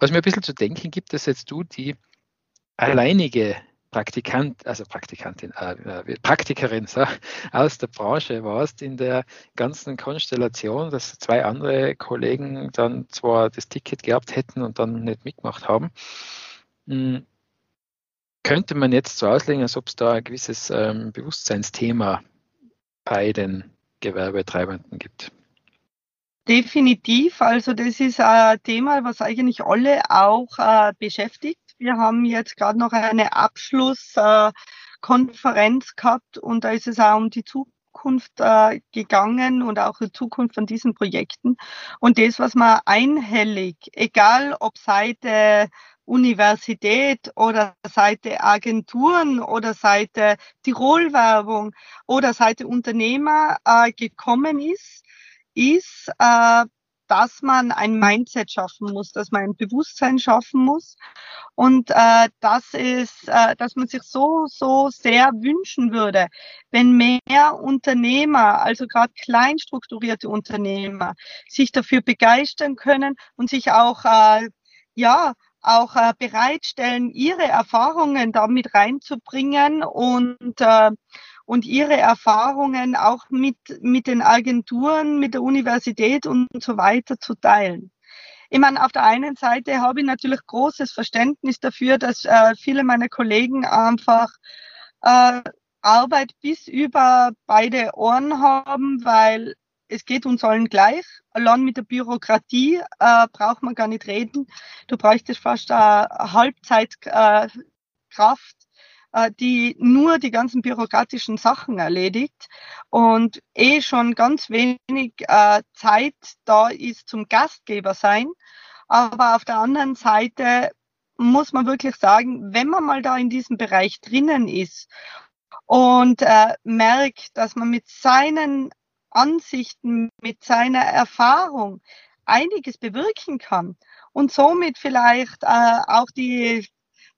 Was mir ein bisschen zu denken gibt, dass jetzt du die alleinige Praktikant, also Praktikantin, äh, äh, Praktikerin so, aus der Branche warst in der ganzen Konstellation, dass zwei andere Kollegen dann zwar das Ticket gehabt hätten und dann nicht mitgemacht haben. Hm, könnte man jetzt so auslegen, als ob es da ein gewisses ähm, Bewusstseinsthema bei den Gewerbetreibenden gibt? Definitiv. Also das ist ein Thema, was eigentlich alle auch äh, beschäftigt. Wir haben jetzt gerade noch eine Abschlusskonferenz äh, gehabt und da ist es auch um die Zukunft äh, gegangen und auch die Zukunft von diesen Projekten. Und das, was man einhellig, egal ob Seite Universität oder Seite Agenturen oder Seite Tirolwerbung oder Seite Unternehmer äh, gekommen ist, ist, äh, dass man ein Mindset schaffen muss, dass man ein Bewusstsein schaffen muss. Und äh, das ist, äh, dass man sich so so sehr wünschen würde, wenn mehr Unternehmer, also gerade klein strukturierte Unternehmer, sich dafür begeistern können und sich auch äh, ja auch äh, bereitstellen, ihre Erfahrungen damit reinzubringen und äh, und ihre Erfahrungen auch mit, mit den Agenturen, mit der Universität und so weiter zu teilen. Ich meine, auf der einen Seite habe ich natürlich großes Verständnis dafür, dass äh, viele meiner Kollegen einfach äh, Arbeit bis über beide Ohren haben, weil es geht uns allen gleich. Allein mit der Bürokratie äh, braucht man gar nicht reden. Du bräuchtest fast eine Halbzeitkraft äh, die nur die ganzen bürokratischen Sachen erledigt und eh schon ganz wenig äh, Zeit da ist zum Gastgeber sein. Aber auf der anderen Seite muss man wirklich sagen, wenn man mal da in diesem Bereich drinnen ist und äh, merkt, dass man mit seinen Ansichten, mit seiner Erfahrung einiges bewirken kann und somit vielleicht äh, auch die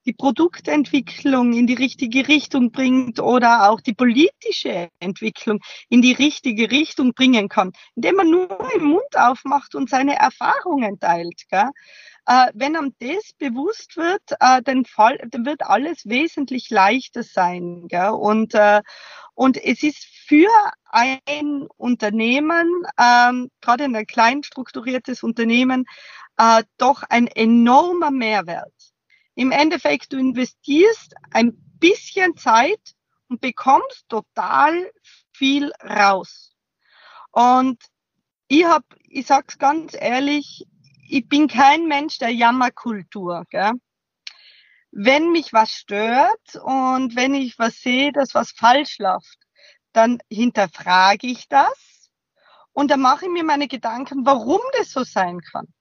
die Produktentwicklung in die richtige Richtung bringt oder auch die politische Entwicklung in die richtige Richtung bringen kann, indem man nur den Mund aufmacht und seine Erfahrungen teilt. Gell? Äh, wenn einem das bewusst wird, äh, dann, fall, dann, wird alles wesentlich leichter sein. Gell? Und, äh, und es ist für ein Unternehmen, ähm, gerade ein klein strukturiertes Unternehmen, äh, doch ein enormer Mehrwert im Endeffekt, du investierst ein bisschen Zeit und bekommst total viel raus. Und ich hab, ich sag's ganz ehrlich, ich bin kein Mensch der Jammerkultur. Gell? Wenn mich was stört und wenn ich was sehe, dass was falsch läuft, dann hinterfrage ich das und dann mache ich mir meine Gedanken, warum das so sein kann.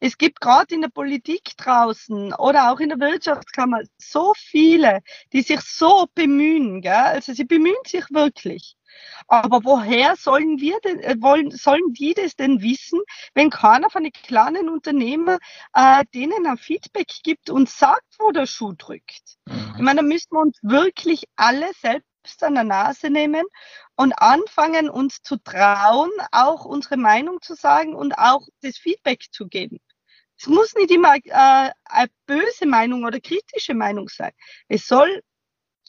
Es gibt gerade in der Politik draußen oder auch in der Wirtschaftskammer so viele, die sich so bemühen. Gell? Also sie bemühen sich wirklich. Aber woher sollen wir denn, äh, wollen, sollen die das denn wissen, wenn keiner von den kleinen Unternehmern äh, denen ein Feedback gibt und sagt, wo der Schuh drückt? Mhm. Ich meine, da müssten wir uns wirklich alle selbst an der Nase nehmen und anfangen, uns zu trauen, auch unsere Meinung zu sagen und auch das Feedback zu geben. Es muss nicht immer äh, eine böse Meinung oder kritische Meinung sein. Es soll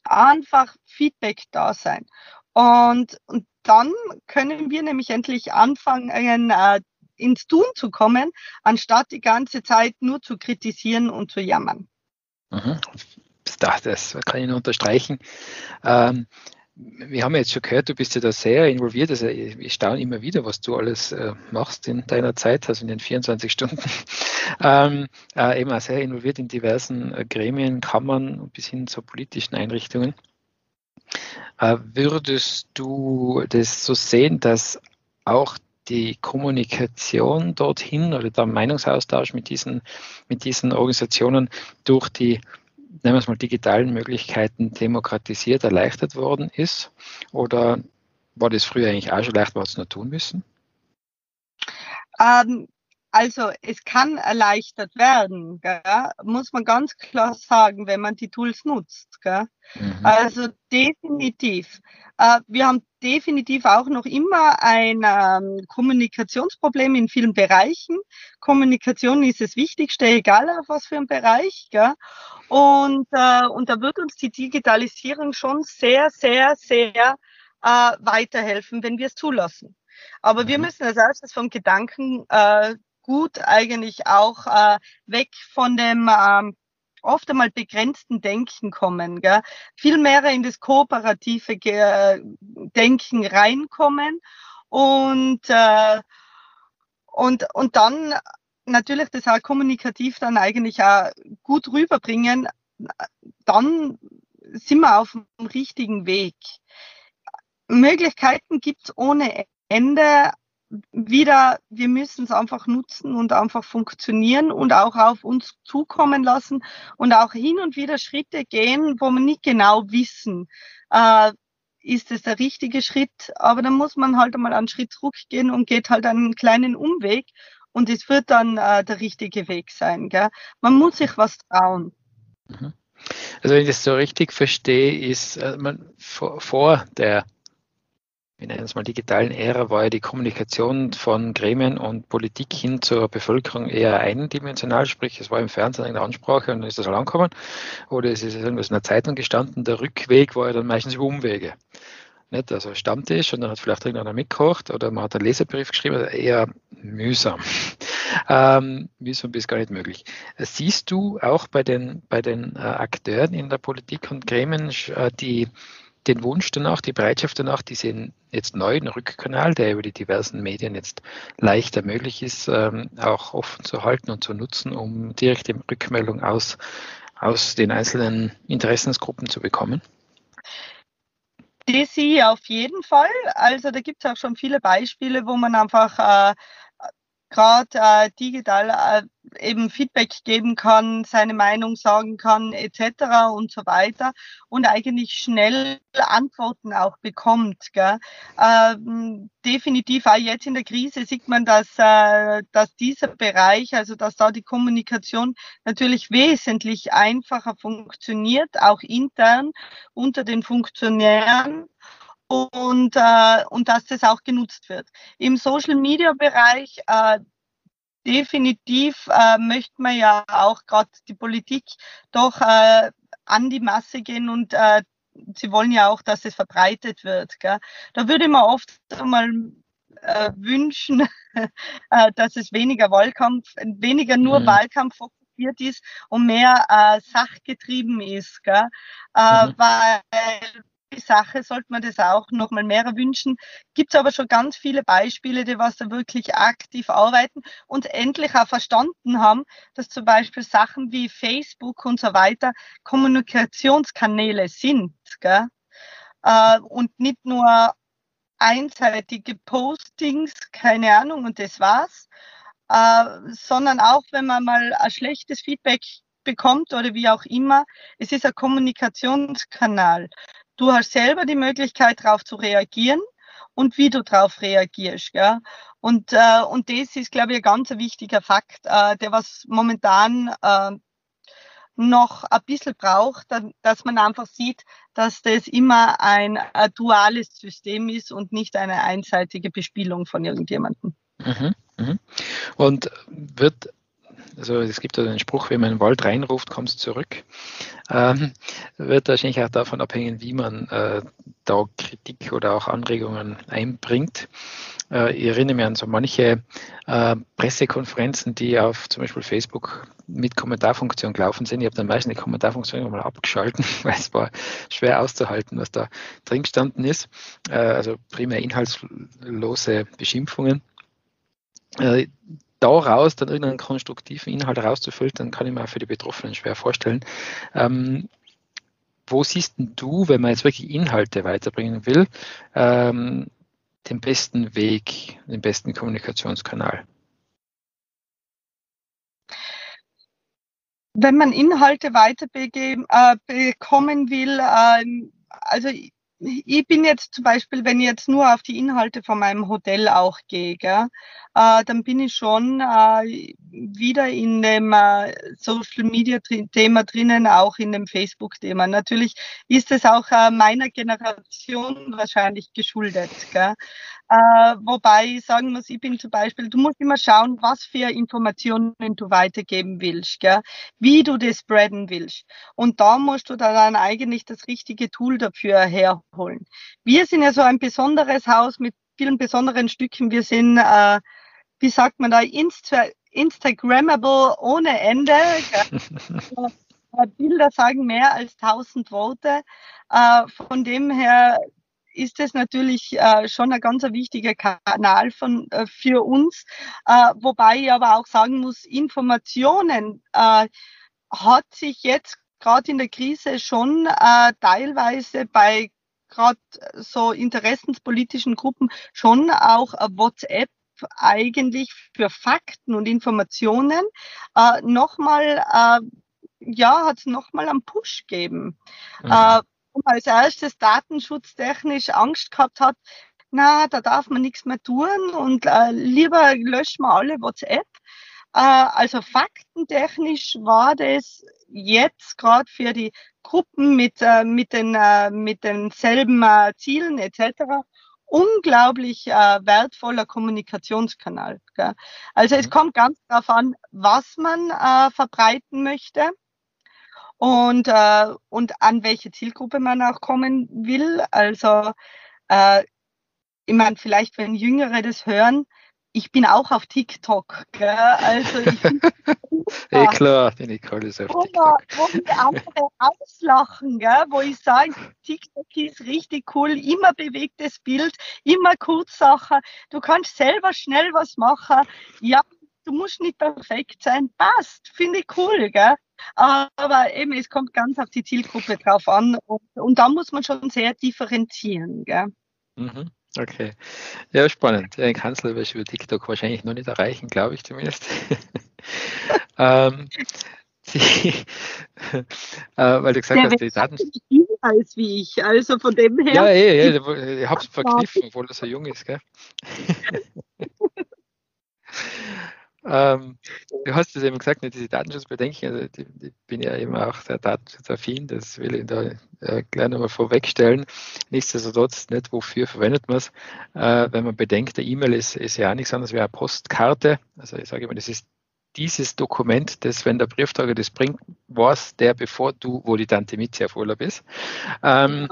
einfach Feedback da sein. Und, und dann können wir nämlich endlich anfangen, äh, ins Tun zu kommen, anstatt die ganze Zeit nur zu kritisieren und zu jammern. Mhm. Das kann ich nur unterstreichen. Ähm, wir haben jetzt schon gehört, du bist ja da sehr involviert. Also ich staune immer wieder, was du alles äh, machst in deiner Zeit, also in den 24 Stunden. Ähm, äh, eben auch sehr involviert in diversen äh, Gremien, Kammern bis hin zu politischen Einrichtungen. Äh, würdest du das so sehen, dass auch die Kommunikation dorthin oder der Meinungsaustausch mit diesen, mit diesen Organisationen durch die nennen wir es mal, digitalen Möglichkeiten demokratisiert, erleichtert worden ist? Oder war das früher eigentlich auch schon leicht, was nur tun müssen? Ähm, also es kann erleichtert werden, gell? muss man ganz klar sagen, wenn man die Tools nutzt. Mhm. Also definitiv. Äh, wir haben definitiv auch noch immer ein ähm, Kommunikationsproblem in vielen Bereichen. Kommunikation ist das Wichtigste, egal auf was für ein Bereich. Gell? Und, äh, und da wird uns die Digitalisierung schon sehr, sehr, sehr äh, weiterhelfen, wenn wir es zulassen. Aber wir mhm. müssen als erstes vom Gedanken äh, gut eigentlich auch äh, weg von dem ähm, oft einmal begrenzten Denken kommen, gell? viel mehr in das kooperative Ge Denken reinkommen und, äh, und, und dann natürlich das auch kommunikativ dann eigentlich auch gut rüberbringen, dann sind wir auf dem richtigen Weg. Möglichkeiten gibt es ohne Ende, wieder, wir müssen es einfach nutzen und einfach funktionieren und auch auf uns zukommen lassen und auch hin und wieder Schritte gehen, wo wir nicht genau wissen, äh, ist es der richtige Schritt, aber dann muss man halt einmal einen Schritt zurückgehen und geht halt einen kleinen Umweg und es wird dann äh, der richtige Weg sein. Gell? Man muss sich was trauen. Mhm. Also wenn ich das so richtig verstehe, ist äh, man vor, vor der nennen es mal digitalen Ära, war ja die Kommunikation von Gremien und Politik hin zur Bevölkerung eher eindimensional, sprich es war im Fernsehen eine Ansprache und dann ist das angekommen. Oder es ist irgendwas in der Zeitung gestanden, der Rückweg war ja dann meistens über Umwege. Nicht? Also Stammtisch und dann hat vielleicht irgendeiner mitgekocht oder man hat einen Leserbrief geschrieben, also eher mühsam. Ähm, mühsam bis gar nicht möglich. Siehst du auch bei den, bei den äh, Akteuren in der Politik und Gremien äh, die den Wunsch danach, die Bereitschaft danach, diesen jetzt neuen Rückkanal, der über die diversen Medien jetzt leichter möglich ist, ähm, auch offen zu halten und zu nutzen, um direkte Rückmeldung aus, aus den einzelnen Interessensgruppen zu bekommen? Sehe auf jeden Fall. Also da gibt es auch schon viele Beispiele, wo man einfach äh, gerade äh, digital äh, eben Feedback geben kann, seine Meinung sagen kann etc. und so weiter und eigentlich schnell Antworten auch bekommt. Gell? Ähm, definitiv auch jetzt in der Krise sieht man, dass, äh, dass dieser Bereich, also dass da die Kommunikation natürlich wesentlich einfacher funktioniert, auch intern unter den Funktionären und, äh, und dass das auch genutzt wird. Im Social-Media-Bereich äh, definitiv äh, möchte man ja auch gerade die Politik doch äh, an die Masse gehen und äh, sie wollen ja auch, dass es verbreitet wird. Gell? Da würde man oft mal äh, wünschen, äh, dass es weniger Wahlkampf, weniger nur mhm. Wahlkampf fokussiert ist und mehr äh, sachgetrieben ist. Gell? Äh, mhm. Weil Sache sollte man das auch noch mal mehr wünschen. Gibt es aber schon ganz viele Beispiele, die was da wirklich aktiv arbeiten und endlich auch verstanden haben, dass zum Beispiel Sachen wie Facebook und so weiter Kommunikationskanäle sind. Gell? Äh, und nicht nur einseitige Postings, keine Ahnung, und das war's, äh, sondern auch wenn man mal ein schlechtes Feedback bekommt oder wie auch immer, es ist ein Kommunikationskanal. Du hast selber die Möglichkeit, darauf zu reagieren und wie du darauf reagierst. Gell? Und, äh, und das ist, glaube ich, ein ganz wichtiger Fakt, äh, der was momentan äh, noch ein bisschen braucht, dass man einfach sieht, dass das immer ein, ein duales System ist und nicht eine einseitige Bespielung von irgendjemandem. Mhm, mh. Und wird also es gibt ja den Spruch, wenn man in den Wald reinruft, kommt es zurück. Ähm, wird wahrscheinlich auch davon abhängen, wie man äh, da Kritik oder auch Anregungen einbringt. Äh, ich erinnere mich an so manche äh, Pressekonferenzen, die auf zum Beispiel Facebook mit Kommentarfunktion gelaufen sind. Ich habe dann meistens die Kommentarfunktion mal abgeschalten, weil es war schwer auszuhalten, was da drin gestanden ist. Äh, also primär inhaltslose Beschimpfungen äh, daraus dann irgendeinen konstruktiven Inhalt rauszufiltern, kann ich mir für die Betroffenen schwer vorstellen. Ähm, wo siehst du, wenn man jetzt wirklich Inhalte weiterbringen will, ähm, den besten Weg, den besten Kommunikationskanal? Wenn man Inhalte weiterbekommen äh, will, äh, also ich bin jetzt zum Beispiel, wenn ich jetzt nur auf die Inhalte von meinem Hotel auch gehe, gell, äh, dann bin ich schon äh, wieder in dem äh, Social Media Thema drinnen, auch in dem Facebook Thema. Natürlich ist es auch äh, meiner Generation wahrscheinlich geschuldet. Gell. Äh, wobei ich sagen muss, ich bin zum Beispiel, du musst immer schauen, was für Informationen du weitergeben willst, gell? wie du das spreaden willst. Und da musst du dann eigentlich das richtige Tool dafür herholen. Wir sind ja so ein besonderes Haus mit vielen besonderen Stücken. Wir sind, äh, wie sagt man da, Insta Instagrammable ohne Ende. Äh, Bilder sagen mehr als 1000 Worte. Äh, von dem her ist es natürlich äh, schon ein ganz wichtiger Kanal von, äh, für uns. Äh, wobei ich aber auch sagen muss, Informationen äh, hat sich jetzt gerade in der Krise schon äh, teilweise bei gerade so interessenspolitischen Gruppen schon auch WhatsApp eigentlich für Fakten und Informationen äh, nochmal, äh, ja, hat es nochmal einen Push gegeben. Mhm. Äh, als erstes datenschutztechnisch Angst gehabt hat, na, da darf man nichts mehr tun und äh, lieber löschen wir alle WhatsApp. Äh, also faktentechnisch war das jetzt gerade für die Gruppen mit, äh, mit, den, äh, mit denselben äh, Zielen etc. unglaublich äh, wertvoller Kommunikationskanal. Gell? Also es mhm. kommt ganz darauf an, was man äh, verbreiten möchte und, äh, und an welche Zielgruppe man auch kommen will. Also äh, ich meine, vielleicht wenn Jüngere das hören, ich bin auch auf TikTok. Gell? Also ich eh klar, die Nicole ist auf wo TikTok. wo die andere auslachen, gell? wo ich sage, TikTok ist richtig cool, immer bewegtes Bild, immer Kurzsache. Du kannst selber schnell was machen. Ja, du musst nicht perfekt sein. Passt, finde ich cool. Gell? Aber eben, es kommt ganz auf die Zielgruppe drauf an. Und, und da muss man schon sehr differenzieren. Gell? Mhm. Okay. Ja, spannend. Den Kanzler wirst du über TikTok wahrscheinlich noch nicht erreichen, glaube ich zumindest. ähm, die, äh, weil du gesagt ja, hast, die Daten. als wie ich, also von dem her. Ja, ja, ja ich habe es verkniffen, obwohl er so jung ist, gell? Ähm, du hast es eben gesagt, nicht diese Datenschutzbedenken, also die, die bin ja eben auch sehr datenschutzaffin, das will ich da äh, gleich nochmal vorwegstellen. Nichtsdestotrotz, nicht wofür verwendet man es, äh, wenn man bedenkt, der E-Mail ist, ist ja auch nichts anderes wie eine Postkarte. Also ich sage immer, das ist dieses Dokument, das, wenn der Briefträger das bringt, was der, bevor du, wo die Tante Mitzi auf Urlaub ist. Ähm,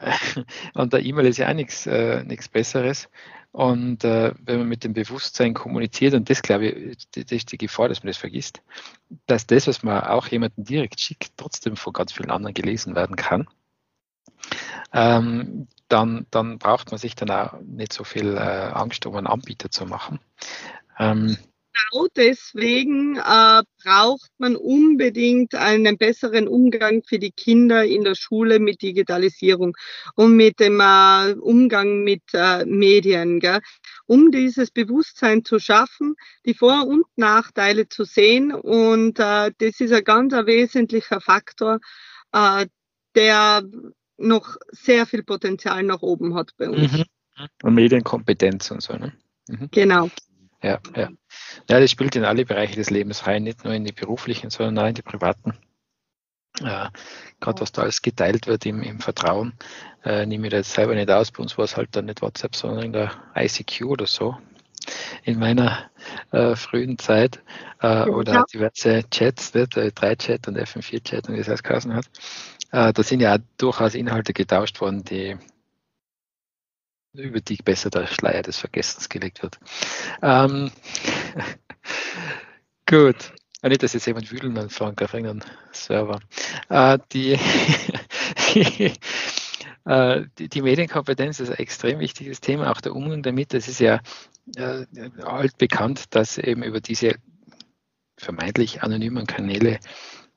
und der E-Mail ist ja auch nichts, äh, nichts Besseres. Und äh, wenn man mit dem Bewusstsein kommuniziert, und das glaube ich, das ist die Gefahr, dass man das vergisst, dass das, was man auch jemanden direkt schickt, trotzdem von ganz vielen anderen gelesen werden kann, ähm, dann, dann braucht man sich dann auch nicht so viel äh, Angst, um einen Anbieter zu machen. Ähm, genau deswegen äh, braucht man unbedingt einen besseren Umgang für die Kinder in der Schule mit Digitalisierung und mit dem äh, Umgang mit äh, Medien, gell? um dieses Bewusstsein zu schaffen, die Vor- und Nachteile zu sehen. Und äh, das ist ein ganz ein wesentlicher Faktor, äh, der noch sehr viel Potenzial nach oben hat bei uns. Mhm. Und Medienkompetenz und so. Ne? Mhm. Genau. Ja, ja. Ja, das spielt in alle Bereiche des Lebens rein, nicht nur in die beruflichen, sondern auch in die privaten. Äh, Gerade was da alles geteilt wird im, im Vertrauen, äh, nehme ich da jetzt selber nicht aus. Bei uns war es halt dann nicht WhatsApp, sondern in der ICQ oder so. In meiner äh, frühen Zeit äh, oder ja. diverse Chats, nicht, äh, 3-Chat und FM4-Chat und wie es heißt hat. Äh, da sind ja durchaus Inhalte getauscht worden, die über die besser der Schleier des Vergessens gelegt wird. Ähm, gut. Ja, nicht, dass jetzt jemand wühlen anfangen auf irgendeinem Server. Äh, die, äh, die, die, Medienkompetenz ist ein extrem wichtiges Thema, auch der Umgang damit. Das ist ja äh, altbekannt, dass eben über diese vermeintlich anonymen Kanäle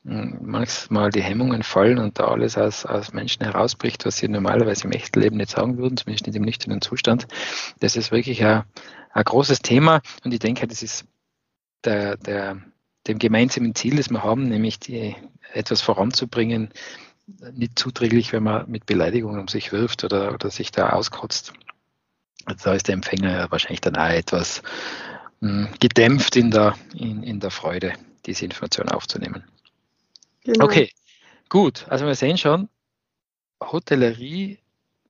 manchmal die Hemmungen fallen und da alles aus, aus Menschen herausbricht, was sie normalerweise im echten Leben nicht sagen würden, zumindest nicht im nüchternen Zustand. Das ist wirklich ein, ein großes Thema und ich denke, das ist der, der, dem gemeinsamen Ziel, das wir haben, nämlich die, etwas voranzubringen, nicht zuträglich, wenn man mit Beleidigungen um sich wirft oder, oder sich da auskotzt. Also da ist der Empfänger wahrscheinlich dann auch etwas mh, hm, gedämpft in der, in, in der Freude, diese Information aufzunehmen. Genau. Okay, gut. Also wir sehen schon, Hotellerie,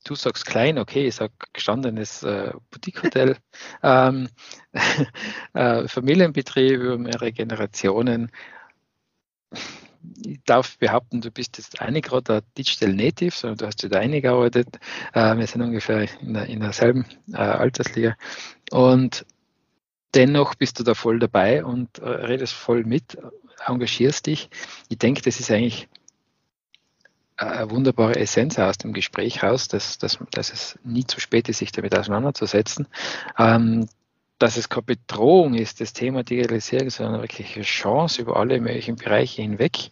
du sagst klein, okay, ich sage gestandenes äh, Boutique-Hotel, ähm, äh, Familienbetrieb über mehrere Generationen. Ich darf behaupten, du bist jetzt nicht gerade ein Digital Native, sondern du hast wieder eingearbeitet. Äh, wir sind ungefähr in, der, in derselben äh, Altersliga. Und dennoch bist du da voll dabei und äh, redest voll mit engagierst dich. Ich denke, das ist eigentlich eine wunderbare Essenz aus dem Gespräch raus, dass, dass, dass es nie zu spät ist, sich damit auseinanderzusetzen. Ähm, dass es keine Bedrohung ist, das Thema Digitalisierung, sondern wirklich eine Chance über alle möglichen Bereiche hinweg.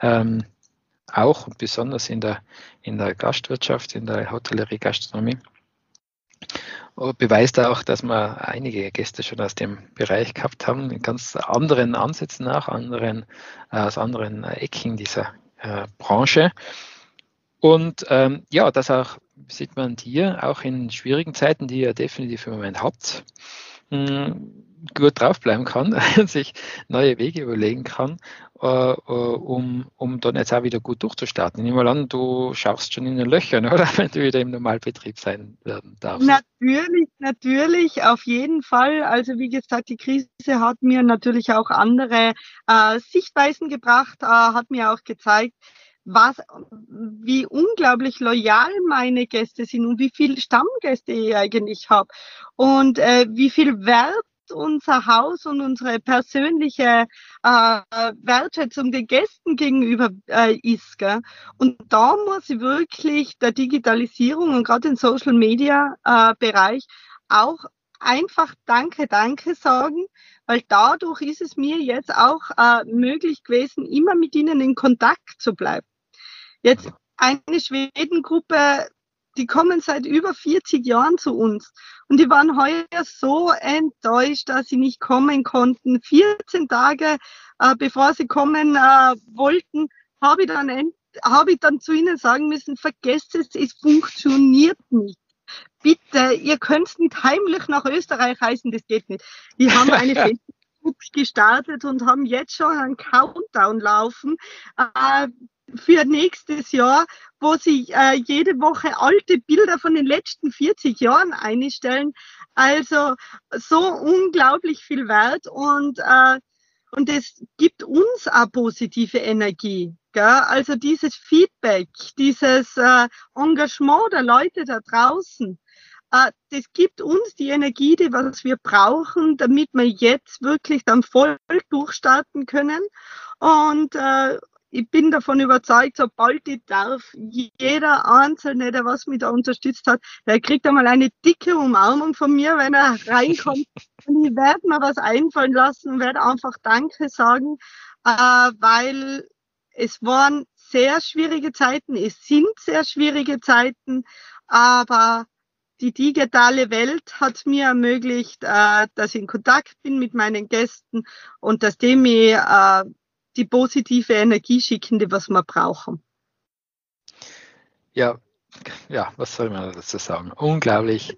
Ähm, auch und besonders in der, in der Gastwirtschaft, in der Hotellerie, Gastronomie beweist auch, dass wir einige Gäste schon aus dem Bereich gehabt haben, in ganz anderen Ansätzen auch, anderen, äh, aus anderen Ecken dieser äh, Branche. Und ähm, ja, das auch sieht man dir auch in schwierigen Zeiten, die ihr definitiv im Moment habt, mh, hm, gut draufbleiben kann, sich neue Wege überlegen kann, äh, äh, um, um dann jetzt auch wieder gut durchzustarten. Ich nehme mal an, du schaust schon in den Löchern, oder? Wenn du wieder im Normalbetrieb sein werden darfst. Natürlich, natürlich, auf jeden Fall. Also wie gesagt, die Krise hat mir natürlich auch andere äh, Sichtweisen gebracht, äh, hat mir auch gezeigt, was, wie unglaublich loyal meine Gäste sind und wie viele Stammgäste ich eigentlich habe und äh, wie viel Wert unser Haus und unsere persönliche äh, Wertschätzung den Gästen gegenüber äh, ist. Gell? Und da muss ich wirklich der Digitalisierung und gerade im Social Media äh, Bereich auch einfach Danke, Danke sagen, weil dadurch ist es mir jetzt auch äh, möglich gewesen, immer mit ihnen in Kontakt zu bleiben. Jetzt eine Schwedengruppe die kommen seit über 40 Jahren zu uns. Und die waren heuer so enttäuscht, dass sie nicht kommen konnten. 14 Tage, äh, bevor sie kommen äh, wollten, habe ich, dann, hab ich dann zu ihnen sagen müssen, vergesst es, es funktioniert nicht. Bitte, ihr könnt nicht heimlich nach Österreich reisen, das geht nicht. Die haben eine Facebook gestartet und haben jetzt schon einen Countdown laufen. Äh, für nächstes Jahr, wo sie äh, jede Woche alte Bilder von den letzten 40 Jahren einstellen. Also so unglaublich viel Wert und äh, und es gibt uns auch positive Energie. Gell? Also dieses Feedback, dieses äh, Engagement der Leute da draußen, äh, das gibt uns die Energie, die was wir brauchen, damit wir jetzt wirklich dann voll durchstarten können. Und, äh, ich bin davon überzeugt, sobald ich darf, jeder Einzelne, der was mich da unterstützt hat, der kriegt einmal eine dicke Umarmung von mir, wenn er reinkommt. und ich werde mir was einfallen lassen und werde einfach Danke sagen, äh, weil es waren sehr schwierige Zeiten, es sind sehr schwierige Zeiten, aber die digitale Welt hat mir ermöglicht, äh, dass ich in Kontakt bin mit meinen Gästen und dass die mir äh, die positive Energie schicken, die was wir brauchen. Ja, ja, was soll man dazu sagen? Unglaublich.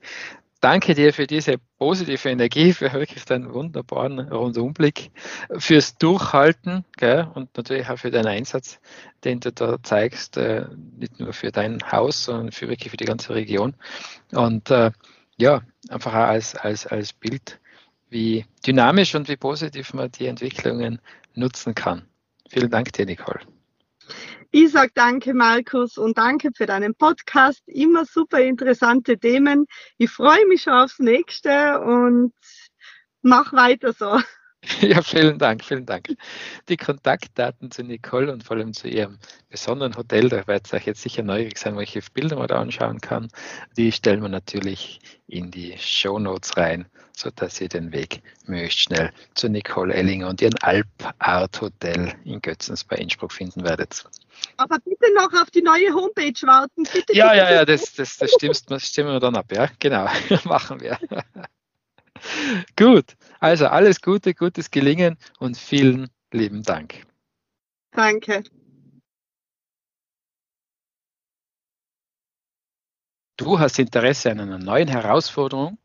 Danke dir für diese positive Energie, für wirklich deinen wunderbaren Rundumblick, fürs Durchhalten gell, und natürlich auch für deinen Einsatz, den du da zeigst, äh, nicht nur für dein Haus, sondern für wirklich für die ganze Region. Und äh, ja, einfach auch als, als, als Bild, wie dynamisch und wie positiv man die Entwicklungen nutzen kann. Vielen Dank dir, Nicole. Ich sage danke, Markus, und danke für deinen Podcast. Immer super interessante Themen. Ich freue mich schon aufs nächste und mach weiter so. Ja, vielen Dank, vielen Dank. Die Kontaktdaten zu Nicole und vor allem zu ihrem besonderen Hotel, da werdet ihr euch jetzt sicher neugierig sein, welche Bilder man da anschauen kann. Die stellen wir natürlich in die Show Notes rein, sodass ihr den Weg möglichst schnell zu Nicole Ellinger und ihren Alp Art Hotel in Götzens bei Innsbruck finden werdet. Aber bitte noch auf die neue Homepage warten. Bitte, ja, bitte, ja, ja, das, das, das stimmen wir dann ab, ja, genau, machen wir. Gut, also alles Gute, gutes Gelingen und vielen lieben Dank. Danke. Du hast Interesse an einer neuen Herausforderung?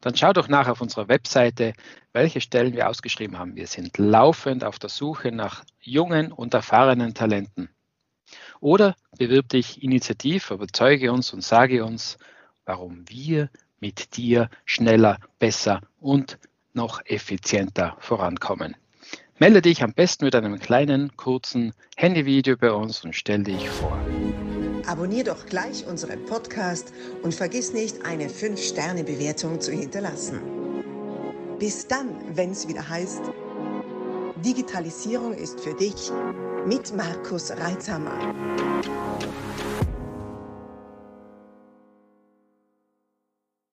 Dann schau doch nach auf unserer Webseite, welche Stellen wir ausgeschrieben haben. Wir sind laufend auf der Suche nach jungen und erfahrenen Talenten. Oder bewirb dich initiativ, überzeuge uns und sage uns, warum wir mit dir schneller, besser und noch effizienter vorankommen. Melde dich am besten mit einem kleinen, kurzen Handyvideo bei uns und stell dich vor. Abonnier doch gleich unseren Podcast und vergiss nicht, eine 5-Sterne-Bewertung zu hinterlassen. Bis dann, wenn es wieder heißt, Digitalisierung ist für dich mit Markus Reitzhammer.